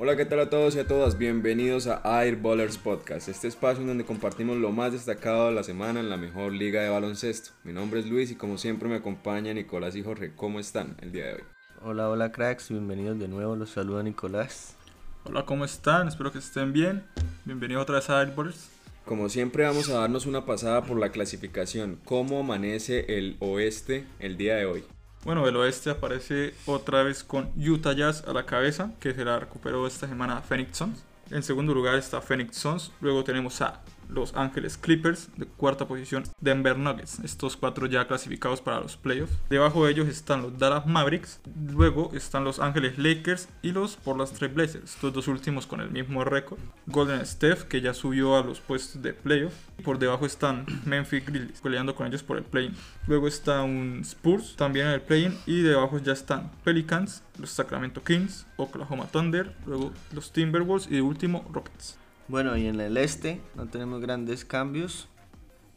Hola, ¿qué tal a todos y a todas? Bienvenidos a Airballers Podcast, este espacio en donde compartimos lo más destacado de la semana en la mejor liga de baloncesto. Mi nombre es Luis y como siempre me acompaña Nicolás y Jorge. ¿Cómo están el día de hoy? Hola, hola cracks, bienvenidos de nuevo, los saluda Nicolás. Hola, ¿cómo están? Espero que estén bien. Bienvenidos otra vez a Airballers. Como siempre vamos a darnos una pasada por la clasificación. ¿Cómo amanece el oeste el día de hoy? Bueno, el oeste aparece otra vez con Utah Jazz a la cabeza, que se la recuperó esta semana Phoenix Suns. En segundo lugar está Phoenix Suns. Luego tenemos a los Ángeles Clippers, de cuarta posición Denver Nuggets, estos cuatro ya clasificados para los playoffs. Debajo de ellos están los Dallas Mavericks, luego están los Ángeles Lakers y los Portland Trail Blazers, estos dos últimos con el mismo récord. Golden Steph, que ya subió a los puestos de playoff. Por debajo están Memphis Grizzlies, peleando con ellos por el play-in. Luego está un Spurs, también en el play-in, y debajo ya están Pelicans, los Sacramento Kings, Oklahoma Thunder, luego los Timberwolves y de último Rockets. Bueno, y en el este no tenemos grandes cambios.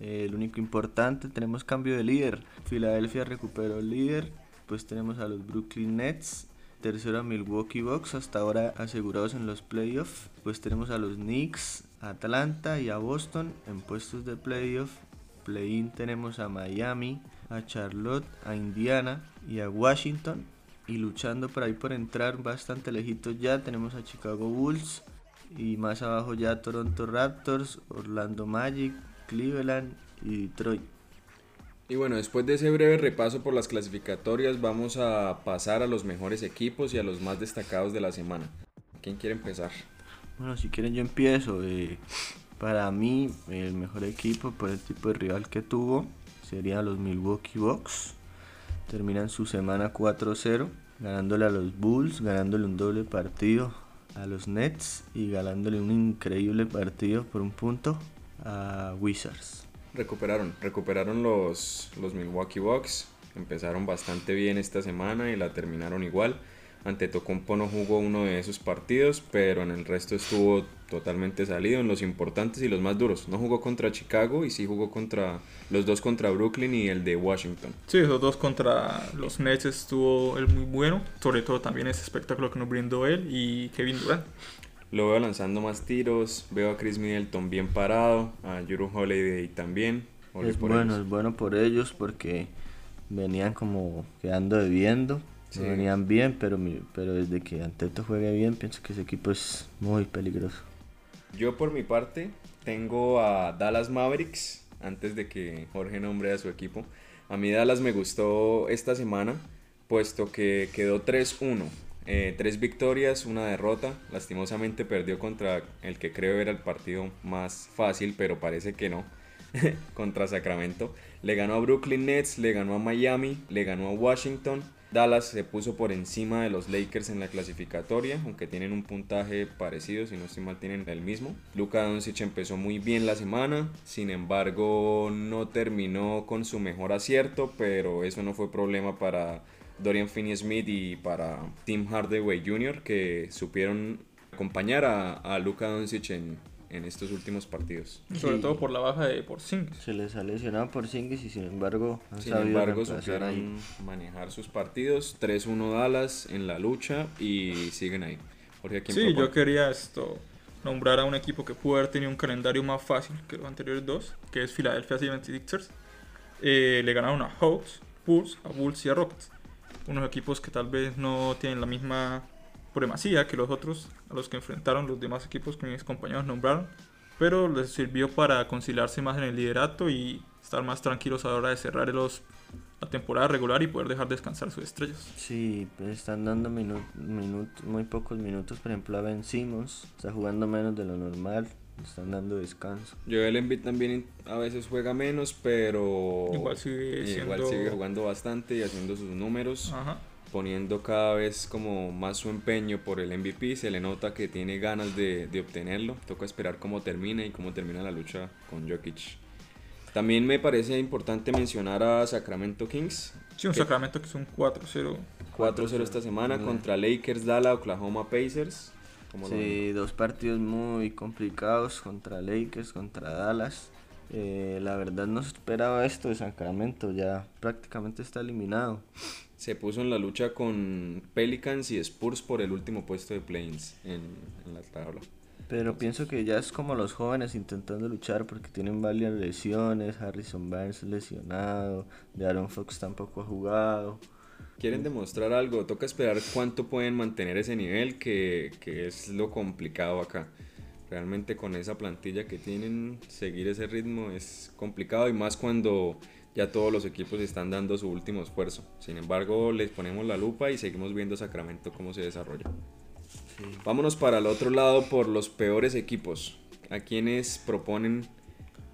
Eh, el único importante, tenemos cambio de líder. Filadelfia recuperó el líder. Pues tenemos a los Brooklyn Nets. Tercero a Milwaukee Bucks, hasta ahora asegurados en los playoffs. Pues tenemos a los Knicks, Atlanta y a Boston en puestos de playoff. Play-in tenemos a Miami, a Charlotte, a Indiana y a Washington. Y luchando por ahí por entrar bastante lejitos ya tenemos a Chicago Bulls, y más abajo ya Toronto Raptors, Orlando Magic, Cleveland y Detroit. Y bueno, después de ese breve repaso por las clasificatorias, vamos a pasar a los mejores equipos y a los más destacados de la semana. ¿Quién quiere empezar? Bueno, si quieren yo empiezo. Eh, para mí, el mejor equipo por el tipo de rival que tuvo serían los Milwaukee Bucks. Terminan su semana 4-0, ganándole a los Bulls, ganándole un doble partido a los Nets y ganándole un increíble partido por un punto a Wizards. Recuperaron, recuperaron los, los Milwaukee Bucks, empezaron bastante bien esta semana y la terminaron igual. Ante Tocompo no jugó uno de esos partidos, pero en el resto estuvo totalmente salido en los importantes y los más duros. No jugó contra Chicago y sí jugó contra los dos contra Brooklyn y el de Washington. Sí, los dos contra los Nets estuvo el muy bueno, sobre todo también ese espectáculo que nos brindó él y Kevin Durant. Lo veo lanzando más tiros, veo a Chris Middleton bien parado, a Juru Holiday también. Es bueno, es bueno por ellos porque venían como quedando debiendo venían bien, pero, pero desde que Anteto juegue bien, pienso que ese equipo es muy peligroso. Yo por mi parte tengo a Dallas Mavericks, antes de que Jorge nombre a su equipo. A mí Dallas me gustó esta semana, puesto que quedó 3-1. Eh, tres victorias, una derrota. Lastimosamente perdió contra el que creo era el partido más fácil, pero parece que no. contra Sacramento. Le ganó a Brooklyn Nets, le ganó a Miami, le ganó a Washington Dallas se puso por encima de los Lakers en la clasificatoria, aunque tienen un puntaje parecido, si no estoy mal tienen el mismo. Luka Doncic empezó muy bien la semana, sin embargo no terminó con su mejor acierto, pero eso no fue problema para Dorian Finney-Smith y para Tim Hardaway Jr. que supieron acompañar a, a Luka Doncic en, en estos últimos partidos. Sobre todo por la baja de Porzingis. Se les ha lesionado Porzingis y sin embargo han sin embargo supieron manejar sus partidos. 3-1 Dallas en la lucha y siguen ahí. sí, yo quería esto nombrar a un equipo que pudo haber tenido un calendario más fácil que los anteriores dos, que es Philadelphia 76ers. Eh, le ganaron a Hawks, Bulls, a Bulls y a Rockets. Unos equipos que tal vez no tienen la misma supremacía que los otros a los que enfrentaron los demás equipos que mis compañeros nombraron, pero les sirvió para conciliarse más en el liderato y estar más tranquilos a la hora de cerrar los, la temporada regular y poder dejar descansar sus estrellas. Sí, pues están dando muy pocos minutos, por ejemplo a Ben Simmons, está jugando menos de lo normal, están dando descanso. Joel Embiid también a veces juega menos, pero igual sigue, igual sigue jugando bastante y haciendo sus números. Ajá poniendo cada vez como más su empeño por el MVP, se le nota que tiene ganas de, de obtenerlo, toca esperar cómo termina y cómo termina la lucha con Jokic. También me parece importante mencionar a Sacramento Kings. Sí, un Sacramento que es un 4-0. 4-0 esta semana contra Lakers, Dallas, Oklahoma Pacers. sí, dos partidos muy complicados contra Lakers, contra Dallas. Eh, la verdad no se esperaba esto de Sacramento, ya prácticamente está eliminado. Se puso en la lucha con Pelicans y Spurs por el último puesto de plains en, en la tabla. Pero pienso que ya es como los jóvenes intentando luchar porque tienen varias lesiones. Harrison Barnes lesionado, de Aaron Fox tampoco ha jugado. Quieren demostrar algo, toca esperar cuánto pueden mantener ese nivel, que, que es lo complicado acá. Realmente con esa plantilla que tienen, seguir ese ritmo es complicado y más cuando ya todos los equipos están dando su último esfuerzo. Sin embargo, les ponemos la lupa y seguimos viendo Sacramento cómo se desarrolla. Vámonos para el otro lado por los peores equipos. ¿A quienes proponen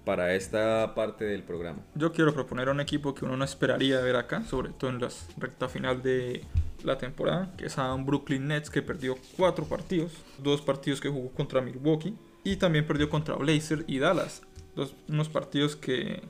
para esta parte del programa? Yo quiero proponer un equipo que uno no esperaría ver acá, sobre todo en la recta final de la temporada, que es a un Brooklyn Nets que perdió cuatro partidos, dos partidos que jugó contra Milwaukee y también perdió contra Blazers y Dallas. Dos, unos partidos que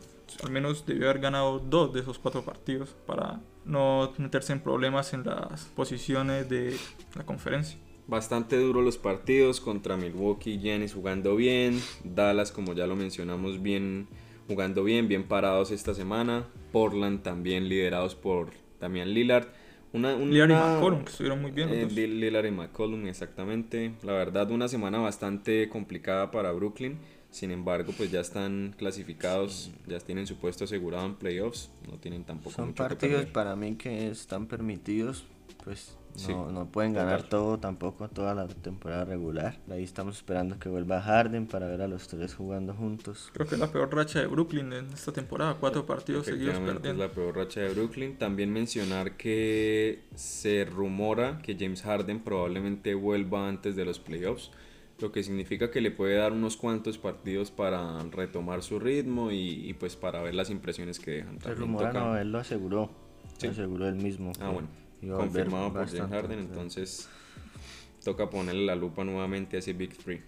al menos debió haber ganado dos de esos cuatro partidos para no meterse en problemas en las posiciones de la conferencia. Bastante duro los partidos contra Milwaukee, Giannis jugando bien, Dallas como ya lo mencionamos bien jugando bien, bien parados esta semana, Portland también liderados por Damian Lillard. Una, Lillard y McCollum, que estuvieron muy bien. Eh, Lillard y McCollum, exactamente. La verdad, una semana bastante complicada para Brooklyn. Sin embargo, pues ya están clasificados, ya tienen su puesto asegurado en playoffs. No tienen tampoco Son partidos para mí que están permitidos, pues no, no pueden ganar todo tampoco toda la temporada regular. Ahí estamos esperando que vuelva Harden para ver a los tres jugando juntos. Creo que es la peor racha de Brooklyn en esta temporada. Cuatro partidos seguidos perdiendo. Es la peor racha de Brooklyn. También mencionar que se rumora que James Harden probablemente vuelva antes de los playoffs. Lo que significa que le puede dar unos cuantos partidos para retomar su ritmo y, pues para ver las impresiones que dejan. Se rumora no, él lo aseguró. Lo aseguró él mismo. Ah, bueno confirmado por James Harden, entonces toca ponerle la lupa nuevamente a ese Big Three.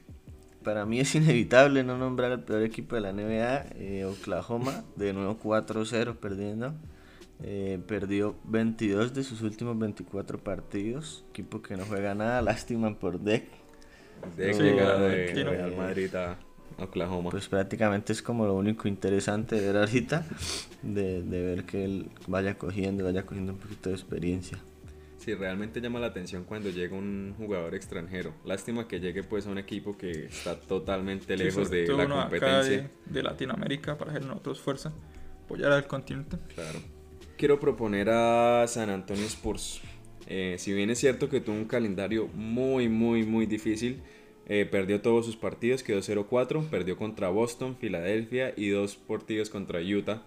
Para mí es inevitable no nombrar al peor equipo de la NBA, eh, Oklahoma, de nuevo 4-0 perdiendo. Eh, perdió 22 de sus últimos 24 partidos. Equipo que no juega nada, lástima por Deck. Deck de Real Madrid a Oklahoma. Pues prácticamente es como lo único interesante de ver ahorita, de, de ver que él vaya cogiendo, vaya cogiendo un poquito de experiencia. Sí, realmente llama la atención cuando llega un jugador extranjero. Lástima que llegue pues a un equipo que está totalmente lejos de la competencia. de, Latinoamérica para hacer nosotros fuerza, apoyar al continente. Claro. Quiero proponer a San Antonio Spurs. Eh, si bien es cierto que tuvo un calendario muy, muy, muy difícil, eh, perdió todos sus partidos, quedó 0-4, perdió contra Boston, Filadelfia y dos partidos contra Utah.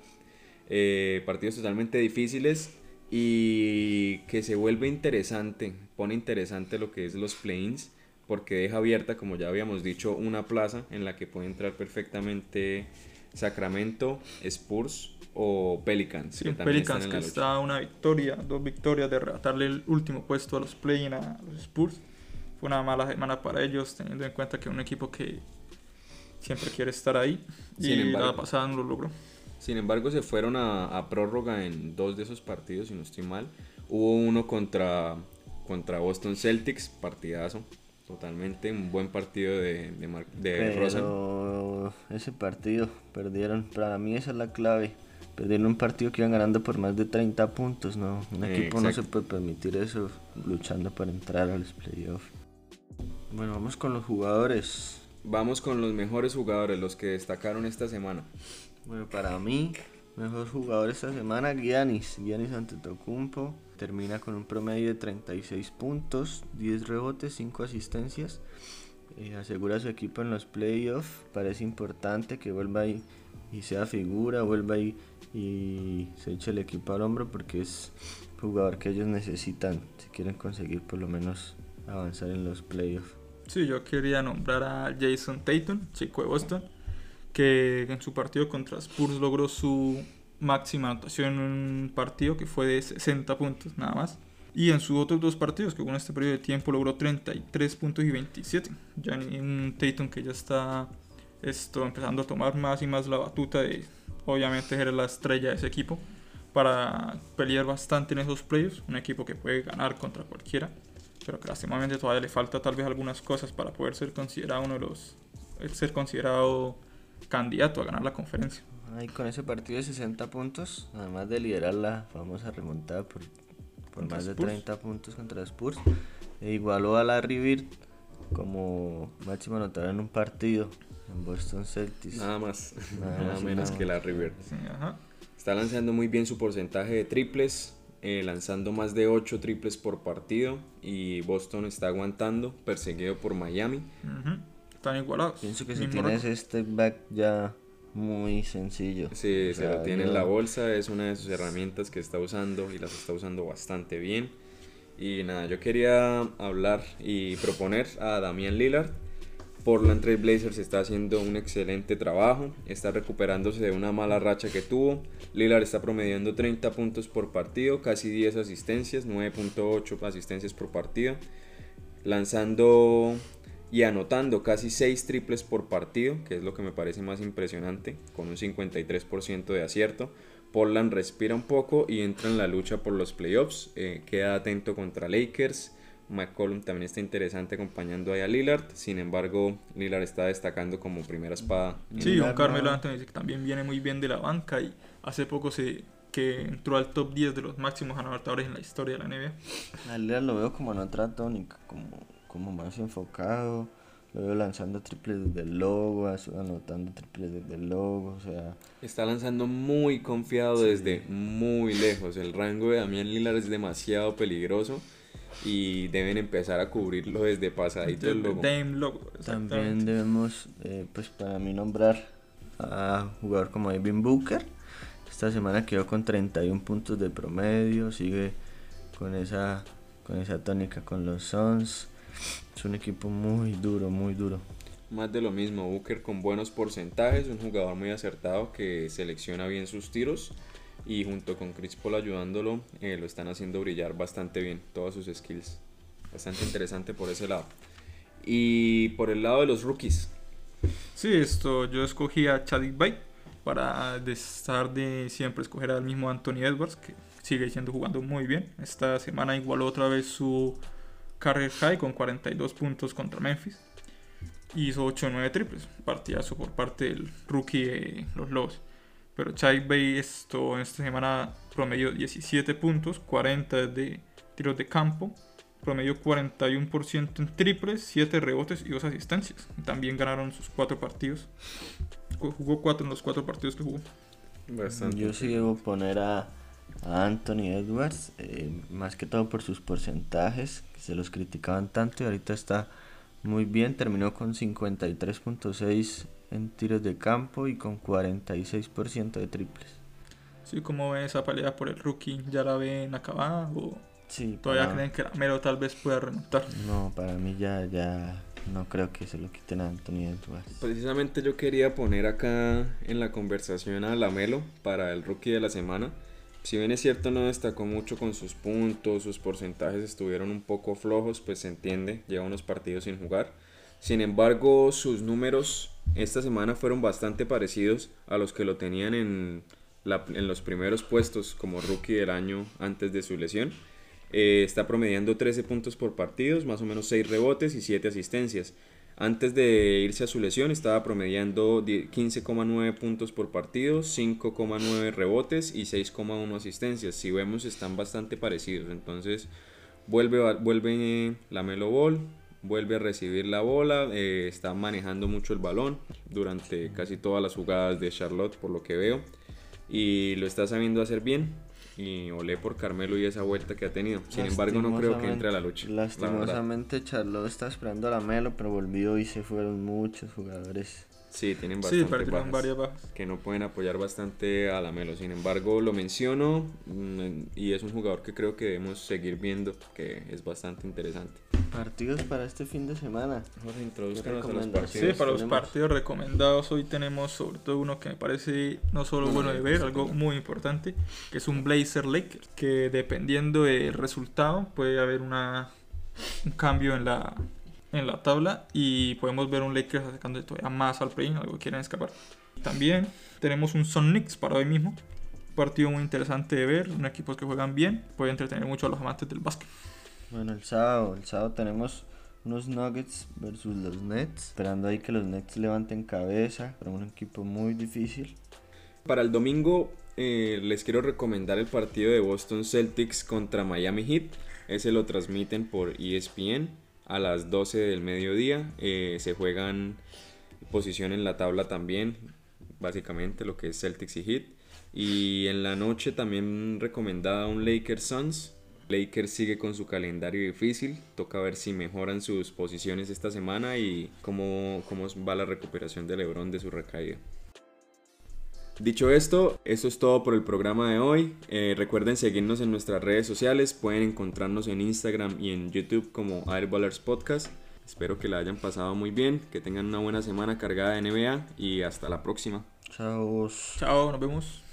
Eh, partidos totalmente difíciles y que se vuelve interesante, pone interesante lo que es los planes porque deja abierta, como ya habíamos dicho, una plaza en la que puede entrar perfectamente Sacramento, Spurs o Pelicans. Sí, Pelicans que está una victoria, dos victorias de arrebatarle el último puesto a los play a los Spurs. Una mala semana para ellos, teniendo en cuenta que es un equipo que siempre quiere estar ahí y la pasada no lo logró. Sin embargo, se fueron a, prórroga en dos de esos partidos, si no estoy mal. Hubo uno contra, contra Boston Celtics, partidazo, totalmente, un buen partido de, de, Pero ese partido perdieron, para mí esa es la clave. Perdieron un partido que iban ganando por más de 30 puntos, ¿no? Un equipo no se puede permitir eso luchando para entrar a los playoffs. Bueno, vamos con los jugadores. Vamos con los mejores jugadores, los que destacaron esta semana. Bueno, para mí, mejor jugador esta semana, Giannis. Giannis Antetokounmpo termina con un promedio de 36 puntos, 10 rebotes, 5 asistencias. Eh, asegura a su equipo en los playoffs. Parece importante que vuelva ahí y sea figura, vuelva ahí y se eche el equipo al hombro porque es jugador que ellos necesitan si quieren conseguir por lo menos avanzar en los playoffs. Sí, yo quería nombrar a Jason Tatum, chico de Boston que en su partido contra Spurs logró su máxima anotación en un partido que fue de 60 puntos nada más. Y en sus otros dos partidos, que con este periodo de tiempo logró 33 puntos y 27. Ya un Tatum que ya está esto, empezando a tomar más y más la batuta de, obviamente, ser la estrella de ese equipo para pelear bastante en esos playoffs. Un equipo que puede ganar contra cualquiera, pero que lastimamente todavía le falta tal vez algunas cosas para poder ser considerado uno de los, ser considerado candidato a ganar la conferencia. Ahí con ese partido de 60 puntos, además de liderar la famosa remontada por, por más de Spurs. 30 puntos contra Spurs, e igualó a Larry Bird como máximo anotador en un partido en Boston Celtics. Nada más, Nada nada, más y menos nada que. Larry Bird. Sí, ajá. Está lanzando muy bien su porcentaje de triples, eh, lanzando más de 8 triples por partido y Boston está aguantando, perseguido por Miami. Ujú. Están igualados. Pienso que si tienes récord. este back ya muy sencillo. Sí, O se sea, lo tiene en yo- la bolsa, es una de sus herramientas que está usando y las está usando bastante bien. Y nada, yo quería hablar y proponer a Damian Lillard. Portland Trail Blazers está haciendo un excelente trabajo, está recuperándose de una mala racha que tuvo. Lillard está promediando 30 puntos por partido, casi 10 asistencias, 9.8 asistencias por partido, lanzando y anotando casi 6 triples por partido, que es lo que me parece más impresionante, con un 53% de acierto. Portland respira un poco y entra en la lucha por los playoffs. eh, queda atento contra Lakers. McCollum también está interesante acompañando ahí a Lillard. Sin embargo, Lillard está destacando como primera espada. Sí, un Carmelo Anthony que también viene muy bien de la banca y hace poco se que entró al top 10 de los máximos anotadores en la historia de la NBA. A Lillard lo veo como en otra tónica, como, como más enfocado. Lo veo lanzando triples desde el logo, as- anotando triples desde el logo, o sea, Está lanzando muy confiado desde muy lejos. El rango de Damian Lillard es demasiado peligroso y deben empezar a cubrirlo desde pasadito el logo. Dame Logo. También debemos, eh, pues para mí, nombrar a un jugador como Devin Booker. Esta semana quedó con 31 puntos de promedio, sigue con esa, con esa tónica con los Suns. Es un equipo muy duro, muy duro. Más de lo mismo, Booker con buenos porcentajes, un jugador muy acertado que selecciona bien sus tiros y junto con Chris Paul ayudándolo eh, lo están haciendo brillar bastante bien, todas sus skills. Bastante interesante por ese lado. Y por el lado de los rookies, Sí, esto yo escogí a Chadwick Bay para estar de siempre escoger al mismo Anthony Edwards que sigue siendo jugando muy bien. Esta semana igualó otra vez su career high con 42 puntos contra Memphis. Hizo 8 o 9 triples, partidazo por parte del rookie de los Lobos. Pero Chadwick Bay esto en esta semana promedió 17 puntos, 40 de tiros de campo, promedio 41% en triples, 7 rebotes y 2 asistencias. También ganaron sus 4 partidos. Ju- Jugó 4 en los 4 partidos que jugó. bastante. Yo sí debo poner a, a Anthony Edwards, eh, más que todo por sus porcentajes, que se los criticaban tanto y ahorita está muy bien, terminó con 53.6 en tiros de campo y con 46% de triples. Sí, como ve esa pelea por el rookie, ¿ya la ven acabada o Sí, todavía para- creen que Melo tal vez pueda remontar? No, para mí ya, ya no creo que se lo quiten a Anthony Edwards. Precisamente yo quería poner acá en la conversación a Lamelo para el rookie de la semana. Si bien es cierto no destacó mucho con sus puntos, sus porcentajes estuvieron un poco flojos, pues se entiende, lleva unos partidos sin jugar. Sin embargo, sus números esta semana fueron bastante parecidos a los que lo tenían en, los primeros puestos como rookie del año antes de su lesión. Eh, está promediando 13 puntos por partidos, más o menos 6 rebotes y 7 asistencias. Antes de irse a su lesión estaba promediando 10 15,9 puntos por partido, 5,9 rebotes y 6,1 asistencias. Si vemos están bastante parecidos. Entonces vuelve, vuelve la Melo Ball, vuelve a recibir la bola, eh, está manejando mucho el balón durante casi todas las jugadas de Charlotte por lo que veo. Y lo está sabiendo hacer bien. Y olé por Carmelo y esa vuelta que ha tenido. Sin embargo, no creo que entre a la lucha. la. Lastimosamente Charlotte está esperando a la Melo, pero volvió y se fueron muchos jugadores. Sí, tienen Sí, bastante perdieron bajas, varias bajas. que no pueden apoyar bastante a Lamelo. Sin embargo, lo menciono mm, y es un jugador que creo que debemos seguir viendo, que es bastante interesante. Partidos para este fin de semana. Introduzcanos a los recomendaciones? Sí, partidos. para los tenemos? partidos recomendados hoy tenemos sobre todo uno que me parece no solo bueno de ver, algo muy importante, que es un Blazer Lakers, que dependiendo del resultado puede haber una, un cambio en la, en la tabla y podemos ver un Lakers acercando todavía más al play algo que quieren escapar. También tenemos un Sun Knicks para hoy mismo, partido muy interesante de ver, un equipos que juegan bien, puede entretener mucho a los amantes del básquet. Bueno, el sábado, el sábado tenemos unos Nuggets versus los Nets, esperando ahí que los Nets levanten cabeza, para un equipo muy difícil. Para el domingo eh, les quiero recomendar el partido de Boston Celtics contra Miami Heat. Ese lo transmiten por ESPN a las 12 del mediodía. Eh, se juegan posición en la tabla también, básicamente lo que es Celtics y Heat. Y en la noche también recomendada un Lakers Suns. Lakers sigue con su calendario difícil. Toca ver si mejoran sus posiciones esta semana y cómo, cómo va la recuperación de LeBron de su recaída. Dicho esto, eso es todo por el programa de hoy. Eh, recuerden seguirnos en nuestras redes sociales. Pueden encontrarnos en Instagram y en YouTube como Airballers Podcast. Espero que la hayan pasado muy bien, que tengan una buena semana cargada de NBA y hasta la próxima. Chao. Chao, nos vemos.